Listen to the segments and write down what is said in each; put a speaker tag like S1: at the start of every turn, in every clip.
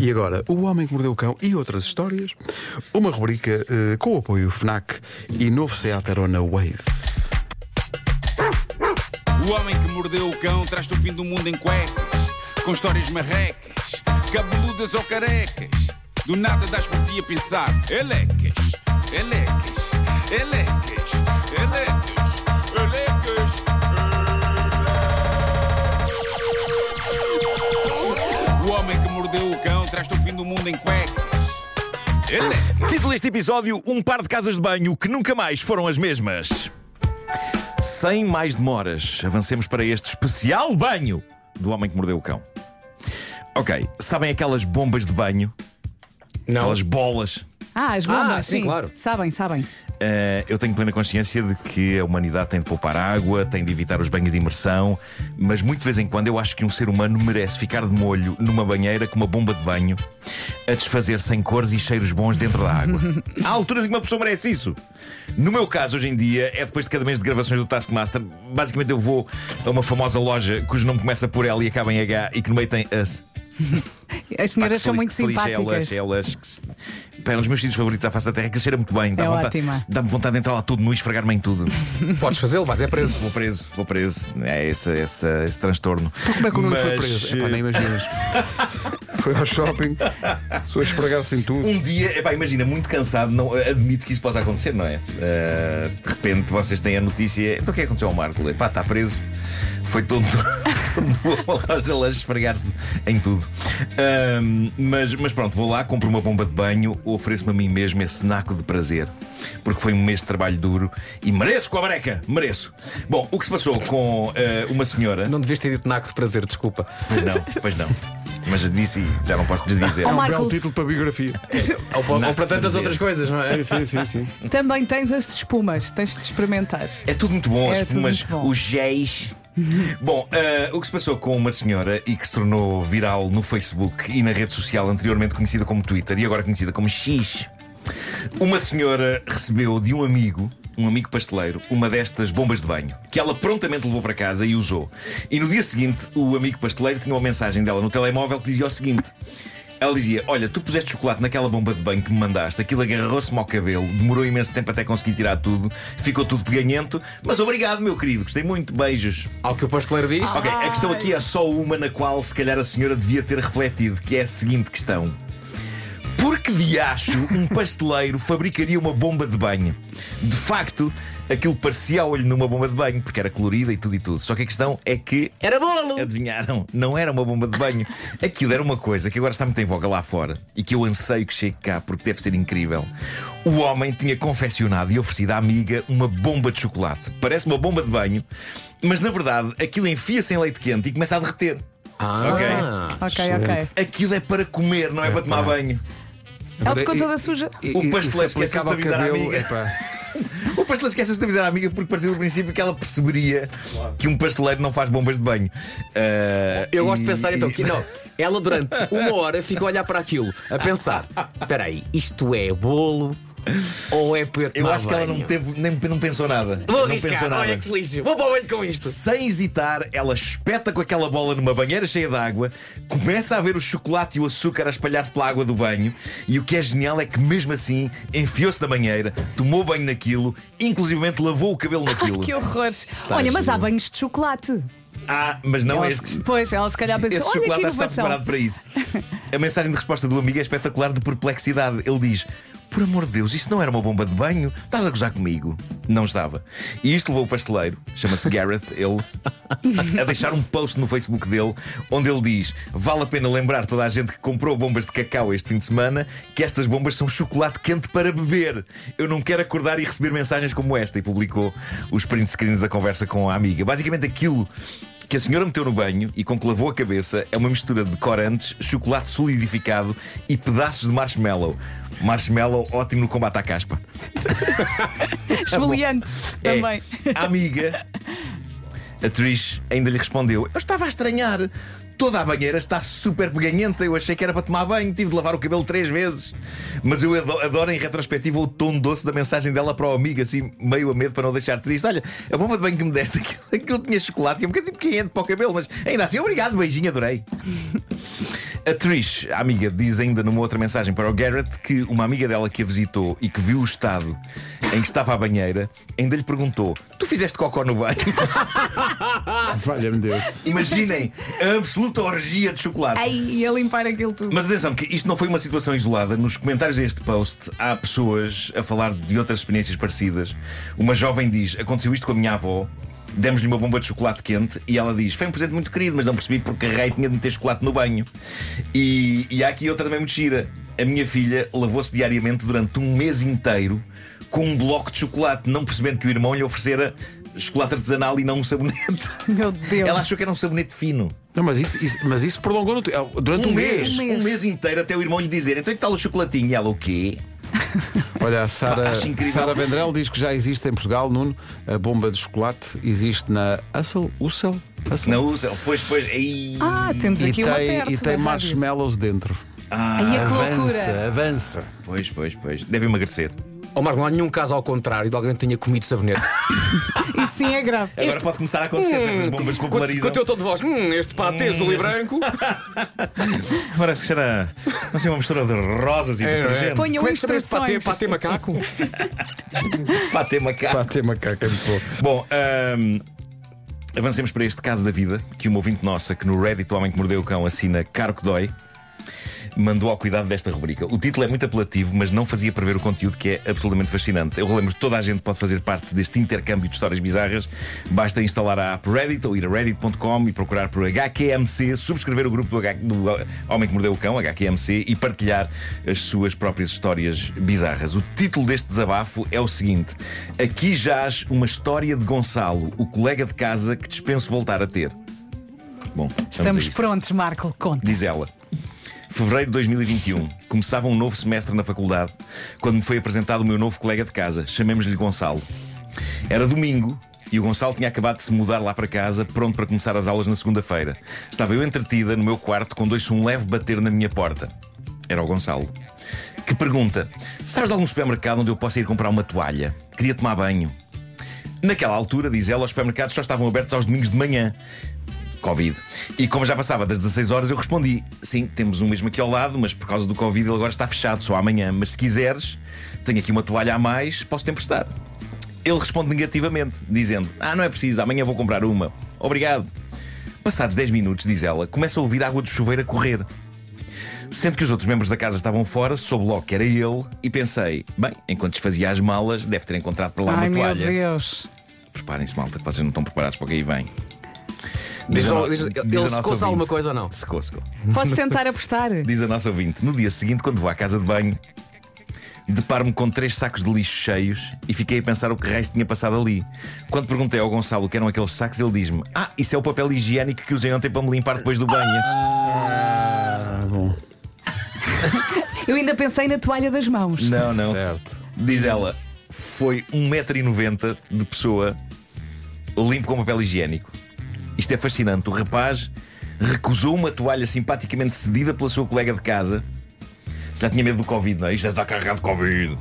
S1: E agora, O Homem que Mordeu o Cão e outras histórias. Uma rubrica eh, com o apoio FNAC e novo Seat Arona Wave.
S2: O homem que mordeu o cão traz-te o fim do mundo em cuecas, com histórias marrecas, cabeludas ou carecas. Do nada das por ti a pensar, elecas, elecas, elecas, em cuecas. Elecas.
S3: Título deste episódio: Um par de casas de banho que nunca mais foram as mesmas. Sem mais demoras, avancemos para este especial banho do homem que mordeu o cão. Ok, sabem aquelas bombas de banho?
S4: Não.
S3: Aquelas bolas.
S5: Ah, as bombas,
S4: Ah, sim, claro.
S5: Sabem, sabem.
S3: Eh, eu tenho plena consciência de que a humanidade tem de poupar água, tem de evitar os banhos de imersão, mas muito de vez em quando eu acho que um ser humano merece ficar de molho numa banheira com uma bomba de banho a desfazer sem cores e cheiros bons dentro da água. Há alturas em que uma pessoa merece isso. No meu caso, hoje em dia, é depois de cada mês de gravações do Taskmaster. Basicamente, eu vou a uma famosa loja cujo nome começa por L e acaba em H e que no meio tem Us.
S5: As senhoras são muito simpáticas.
S3: Elas, elas. Pá, é um dos meus sítios favoritos à face da terra, que cheira muito bem. Dá
S5: É
S3: vontade,
S5: ótima.
S3: Dá-me vontade de entrar lá tudo nu e esfregar-me em tudo.
S4: Podes fazê-lo, vais é preso.
S3: Vou preso, vou preso. É esse, esse, esse transtorno.
S1: Como é que o Nuno foi
S3: Mas,
S1: preso? Epá,
S3: eh,
S1: nem imaginas. foi ao shopping, só a esfregar-se em tudo.
S3: Um dia, epá, imagina, muito cansado, não, admito que isso possa acontecer, não é? Se de repente vocês têm a notícia, então o que é que aconteceu ao Marco? Epá, está preso. Foi todo, todo lanche esfregar-se em tudo. Ahm, mas, mas pronto, vou lá, compro uma bomba de banho, ofereço-me a mim mesmo esse naco de prazer. Porque foi um mês de trabalho duro e mereço com a breca, mereço. Bom, o que se passou com eh, uma senhora.
S4: Não devias ter dito naco de prazer, desculpa.
S3: Pois não, pois não. Mas disse já não posso desdizer.
S5: Oh,
S1: É um
S5: Marco-
S1: belo título para a biografia.
S4: Ou, pa- ou
S3: Naco
S4: para
S3: de
S4: tantas
S3: prazer.
S4: outras coisas, não é?
S1: Sim, sim, sim, sim.
S5: Também tens as espumas, tens de experimentar.
S3: É tudo muito bom, as
S5: É tudo
S3: espumas, os géis. Bom, eh, o que se passou com uma senhora e que se tornou viral no Facebook e na rede social anteriormente conhecida como Twitter e agora conhecida como X. Uma senhora recebeu de um amigo, um amigo pasteleiro, uma destas bombas de banho, que ela prontamente levou para casa e usou. E no dia seguinte, o amigo pasteleiro tinha uma mensagem dela no telemóvel que dizia o seguinte. Ela dizia: Olha, tu puseste chocolate naquela bomba de banho que me mandaste, aquilo agarrou-se-me ao cabelo, demorou imenso tempo até conseguir tirar tudo, ficou tudo peganhento, mas obrigado, meu querido, gostei muito, beijos.
S4: Ao que o pasteleiro diz.
S3: Ok, a questão aqui é só uma na qual se calhar a senhora devia ter refletido, que é a seguinte questão. Por que de acho um pasteleiro fabricaria uma bomba de banho? De facto, aquilo parecia a olho numa bomba de banho, porque era colorida e tudo e tudo. Só que a questão é que.
S4: Era bolo!
S3: Adivinharam? Não era uma bomba de banho. Aquilo era uma coisa que agora está muito em voga lá fora e que eu anseio que chegue cá porque deve ser incrível. O homem tinha confeccionado e oferecido à amiga uma bomba de chocolate. Parece uma bomba de banho, mas na verdade aquilo enfia-se em leite quente e começa a derreter.
S4: Ah,
S5: Ok,
S1: Excelente.
S5: ok.
S3: Aquilo é para comer, não é, para tomar banho.
S5: Ela ficou toda suja.
S1: E-
S3: O pasteleiro
S1: e se
S3: esqueceu-se de avisar a amiga.
S1: epá.
S3: Pasteleiro esquece-se de avisar a amiga porque partiu do princípio que ela perceberia que um pasteleiro não faz bombas de banho. Ah,
S4: Eu gosto
S3: e-
S4: de pensar então que não. Ela durante uma hora fica a olhar para aquilo, a pensar: espera aí, isto é bolo ou é para eu
S3: Eu
S4: tomar
S3: acho que ela não, teve, nem, não pensou nada.
S4: Vou
S3: não
S4: arriscar,
S3: pensou nada.
S4: olha que lixo, vou para o banho com isto.
S3: Sem hesitar, ela espeta com aquela bola numa banheira cheia de água, começa a ver o chocolate e o açúcar a espalhar-se pela água do banho, e o que é genial é que, mesmo assim, enfiou-se na banheira, tomou banho naquilo, inclusivamente lavou o cabelo naquilo.
S5: Que horror. Olha, mas há banhos de chocolate.
S3: Ah, mas não
S5: ela,
S3: é esse.
S5: Pois, ela se calhar pensou:
S3: Esse chocolate já está preparado para isso. A mensagem de resposta do amigo é espetacular de perplexidade. Ele diz: Por amor de Deus, isso não era uma bomba de banho? Estás a gozar comigo? Não estava. E isto levou o pasteleiro, chama-se Gareth, ele, a deixar um post no Facebook dele onde ele diz: Vale a pena lembrar toda a gente que comprou bombas de cacau este fim de semana que estas bombas são chocolate quente para beber. Eu não quero acordar e receber mensagens como esta. E publicou os print screens da conversa com a amiga. Basicamente aquilo que a senhora meteu no banho e com que lavou a cabeça é uma mistura de corantes, chocolate solidificado e pedaços de marshmallow. Marshmallow ótimo no combate à caspa.
S5: Esfoliante
S3: É,
S5: também.
S3: a amiga, a Trish, ainda lhe respondeu: Eu estava a estranhar. Toda a banheira está super peganhenta. Eu achei que era para tomar banho. Tive de lavar o cabelo três vezes. Mas eu ado- adoro, em retrospectiva, o tom doce da mensagem dela para o amigo, assim, meio a medo para não deixar triste. Olha, a bomba de banho que me deste, aquilo, aquilo tinha chocolate e um bocadinho pequeno para o cabelo, mas ainda assim, obrigado, beijinho, adorei. A Trish, a amiga, diz ainda numa outra mensagem para o Garrett que uma amiga dela que a visitou e que viu o estado em que estava a banheira ainda lhe perguntou: Tu fizeste cocó no banho?
S1: Valha-me Deus.
S3: Imaginem a absoluta orgia de chocolate.
S5: Ai, ia limpar aquilo tudo.
S3: Mas atenção, que isto não foi uma situação isolada. Nos comentários deste post há pessoas a falar de outras experiências parecidas. Uma jovem diz: Aconteceu isto com a minha avó. Demos-lhe uma bomba de chocolate quente e ela diz: Foi um presente muito querido, mas não percebi porque a rei tinha de meter chocolate no banho. E, e há aqui outra também muito gira. A minha filha lavou-se diariamente durante um mês inteiro com um bloco de chocolate, não percebendo que o irmão lhe oferecera chocolate artesanal e não um sabonete.
S5: Meu Deus.
S3: Ela achou que era um sabonete fino.
S1: Não, mas isso, isso- mas isso prolongou no, te- durante um, mês.
S5: Um mês.
S3: Um mês inteiro até o irmão lhe dizer: Então que tal o chocolatinho? E ela, o quê?
S1: Olha, a Sara. Sara Vendrell diz que já existe em Portugal, Nuno, a bomba de chocolate existe na Ussel, Ussel, Ussel.
S3: Não usa, depois, depois. Aí...
S5: Ah, temos
S1: e
S5: aqui uma
S1: tem,
S5: perto
S1: e tem
S5: rádio.
S1: marshmallows dentro.
S3: Ah,
S5: é
S1: Avança,
S5: loucura.
S1: avança.
S3: pois, pois, pois. Deve emagrecer.
S4: Ó Marco, não há nenhum caso ao contrário de alguém que tenha comido sabonete.
S5: Isso sim é grave.
S3: Agora pode começar a acontecer se estas bombas se
S4: Com,
S3: popularizam.
S4: o teu tom de voz, hum, este patê azul e branco.
S3: Parece que será não sei, uma mistura de rosas e
S4: É,
S3: detergente.
S4: é.
S5: Ponham
S4: Como é que chama este patê?
S5: instruções.
S4: Patê macaco?
S3: Patê macaco.
S1: Pá, tem macaco, é muito bom.
S3: Bom, ahm, avancemos para este caso da vida que uma ouvinte nossa, que no Reddit o Homem que Mordeu o Cão assina Caro que Dói, mandou ao cuidado desta rubrica. O título é muito apelativo, mas não fazia prever o conteúdo que é absolutamente fascinante. Eu relembro que toda a gente pode fazer parte deste intercâmbio de histórias bizarras. Basta instalar a app Reddit ou ir a reddit.com e procurar por HQMC, subscrever o grupo do, H- do Homem que Mordeu o Cão, HQMC, e partilhar as suas próprias histórias bizarras. O título deste desabafo é o seguinte: Aqui jaz uma história de Gonçalo, o colega de casa que dispenso voltar a ter. Bom,
S5: Estamos prontos, Marco. Conta.
S3: Diz ela. Fevereiro de 2021. Começava um novo semestre na faculdade quando me foi apresentado o meu novo colega de casa. Chamemos-lhe Gonçalo. Era domingo e o Gonçalo tinha acabado de se mudar lá para casa, pronto para começar as aulas na segunda-feira. Estava eu entretida no meu quarto quando ouço um leve bater na minha porta. Era o Gonçalo. Que pergunta: Sabes de algum supermercado onde eu possa ir comprar uma toalha? Queria tomar banho. Naquela altura, diz ela, os supermercados só estavam abertos aos domingos de manhã. Covid. E como já passava das 16 horas, eu respondi: Sim, temos um mesmo aqui ao lado, mas por causa do Covid ele agora está fechado, só amanhã. Mas se quiseres, tenho aqui uma toalha a mais, posso te emprestar. Ele responde negativamente, dizendo: Ah, não é preciso, amanhã vou comprar uma. Obrigado. Passados 10 minutos, diz ela, começa a ouvir a água do chuveiro a correr. Sendo que os outros membros da casa estavam fora, soube logo que era ele e pensei: bem, enquanto desfazia as malas, deve ter encontrado por lá
S5: Ai,
S3: uma
S5: meu
S3: toalha.
S5: Deus.
S3: Preparem-se, malta, que vocês não estão preparados para o que aí vem.
S4: Diz,
S3: a
S4: ao-
S3: no-
S4: diz-
S3: diz
S4: ele secou-se alguma coisa ou não?
S3: Secou, secou.
S5: Posso tentar apostar?
S3: Diz a nossa ouvinte: no dia seguinte, quando vou à casa de banho, deparo-me com três sacos de lixo cheios e fiquei a pensar o que raio se tinha passado ali. Quando perguntei ao Gonçalo o que eram aqueles sacos, ele diz-me: Ah, isso é o papel higiênico que usei ontem para me limpar depois do banho.
S1: Ah, bom.
S5: Eu ainda pensei na toalha das mãos.
S3: Não, não.
S1: Certo.
S3: Diz ela: foi 1,90m de pessoa limpo com papel higiênico. Isto é fascinante. O rapaz recusou uma toalha simpaticamente cedida pela sua colega de casa. Se já tinha medo do Covid, não é? Isto já está carregado de Covid.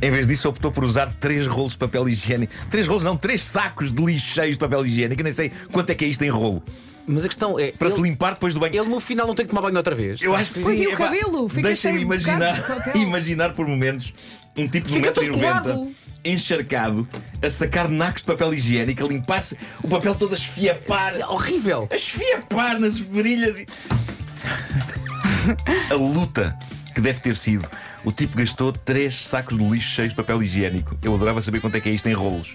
S3: Em vez disso, optou por usar três rolos de papel higiênico. Três rolos, não, três sacos de lixo cheios de papel higiênico. Eu nem sei quanto é que é isto em rolo.
S4: Mas a questão é.
S3: Para se
S4: ele,
S3: limpar depois do banho.
S4: ele no final não tem que tomar banho outra vez.
S3: Eu acho que
S5: Pois,
S3: sim.
S5: e o cabelo? Fica
S3: Deixem-me
S5: cheio de bocados
S3: imaginar,
S5: de
S3: imaginar por momentos um tipo de
S4: Fica
S3: 1,90m
S4: todo colado.
S3: Encharcado a sacar nacos de papel higiênico, a limpar-se, o papel todo a esfiapar,
S4: É horrível.
S3: a esfiapar nas virilhas. E... a luta que deve ter sido. O tipo gastou três sacos de lixo cheios de papel higiênico. Eu adorava saber quanto é que é isto em rolos.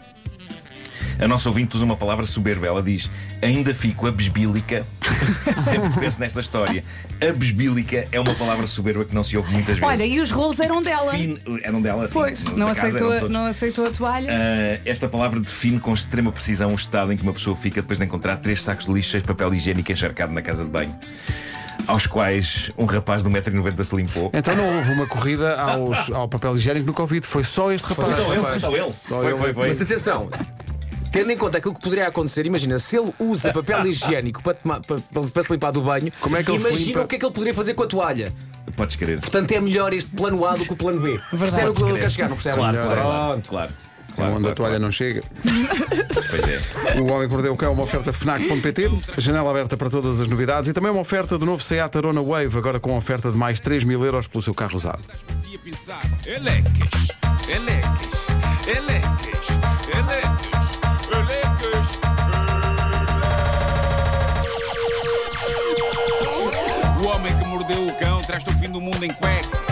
S3: A nossa ouvinte usa uma palavra soberba. Ela diz: Ainda fico abesbílica. Sempre que penso nesta história. Abesbílica é uma palavra soberba que não se ouve muitas vezes.
S5: Olha, e os rolos eram dela.
S3: Fin- Eram dela, sim.
S5: Pois, não
S3: casa
S5: aceitou, a- não aceitou a toalha.
S3: Ah, esta palavra define com extrema precisão o estado em que uma pessoa fica depois de encontrar três sacos de lixo cheios de papel higiênico encharcado na casa de banho. Aos quais um rapaz de 1,90m se limpou.
S1: Então não houve uma corrida aos- ao papel higiênico no Covid, foi só este rapaz.
S3: Só ele, só ele.
S1: Só
S3: foi,
S1: ele.
S3: foi, foi.
S4: Mas atenção. Tendo em conta aquilo que poderia acontecer, imagina, se ele usa papel higiênico para, tomar- para- para- para se limpar do banho,
S1: Como é que ele se
S4: imagina
S1: limpa?
S4: o que é que ele poderia fazer com a toalha.
S3: Podes querer.
S4: Portanto, é melhor este plano A do que o plano B. Percebe o que eu quero chegar, não percebe?
S3: Claro,
S1: Melhor,
S3: claro,
S4: Pronto.
S3: claro. Claro,
S1: onde
S3: claro,
S1: a toalha
S3: claro.
S1: não chega.
S3: Pois é.
S1: O Homem que Mordeu o Cão é uma oferta FNAC.pt, janela aberta para todas as novidades e também uma oferta do novo Seat Arona Wave, agora com oferta de mais 3 mil euros pelo seu carro usado.
S6: Pensar. Elecas, elecas, elecas, elecas, traz-te o fim do mundo em cuecas.